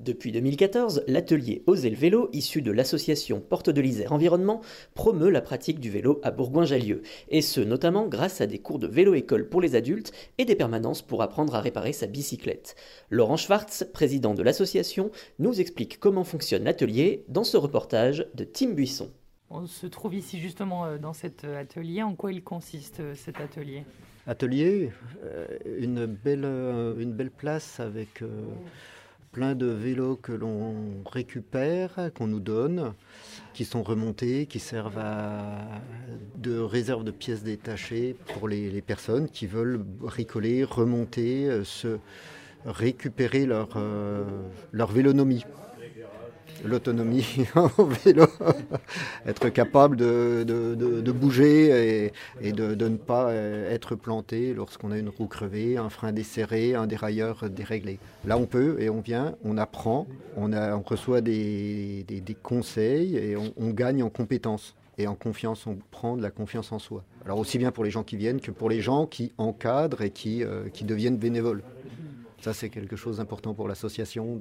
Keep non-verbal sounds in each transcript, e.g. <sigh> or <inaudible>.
Depuis 2014, l'atelier Oser le vélo, issu de l'association Porte de l'Isère Environnement, promeut la pratique du vélo à Bourgoin-Jallieu, et ce notamment grâce à des cours de vélo-école pour les adultes et des permanences pour apprendre à réparer sa bicyclette. Laurent Schwartz, président de l'association, nous explique comment fonctionne l'atelier dans ce reportage de Tim Buisson. On se trouve ici justement euh, dans cet euh, atelier. En quoi il consiste euh, cet atelier? Atelier, une, belle, une belle place avec plein de vélos que l'on récupère, qu'on nous donne, qui sont remontés, qui servent de réserve de pièces détachées pour les, personnes qui veulent ricoler, remonter, euh, se récupérer leur, euh, leur vélonomie l'autonomie <laughs> au vélo, être capable de, de, bouger et, de, ne pas euh, être planté lorsqu'on a une roue crevée, un frein desserré, un dérailleur déréglé. Là, on peut et on vient, on apprend, on, a, on reçoit des, conseils et on, gagne en compétences et en confiance, on prend de la confiance en soi. Alors aussi bien pour les gens qui viennent que pour les gens qui encadrent et qui, euh, qui deviennent bénévoles. Ça, c'est quelque chose d'important pour l'association,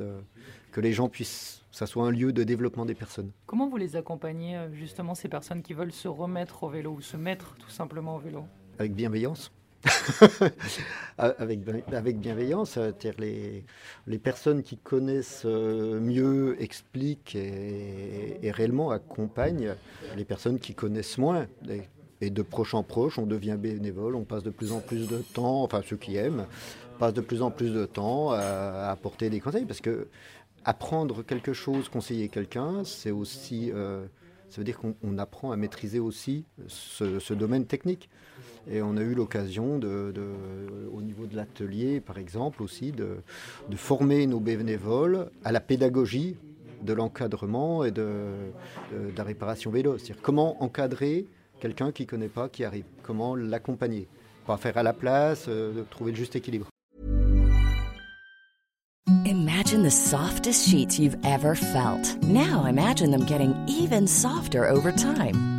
que les gens puissent, ça soit un lieu de développement des personnes. Comment vous les accompagnez, euh, justement, ces personnes qui veulent se remettre au vélo ou se mettre tout simplement au vélo? Avec bienveillance. <laughs> avec, avec bienveillance, les, les personnes qui connaissent euh, mieux expliquent et, et réellement accompagnent les personnes qui connaissent moins. Et de proche en proche, on devient bénévole, on passe de plus en plus de temps, enfin ceux qui aiment, passe de plus en plus de temps à, apporter des conseils parce que apprendre quelque chose, conseiller quelqu'un, c'est aussi, euh, ça veut dire qu'on apprend à maîtriser aussi ce, domaine technique. Et on a eu l'occasion, de, au niveau de l'atelier, par exemple, aussi, de, former nos bénévoles à la pédagogie de l'encadrement et de, de, la réparation vélo. C'est-à-dire comment encadrer quelqu'un qui ne connaît pas, qui arrive, comment l'accompagner? Pas faire à la place, euh, trouver le juste équilibre. Imagine the softest sheets you've ever felt. Now imagine them getting even softer over time.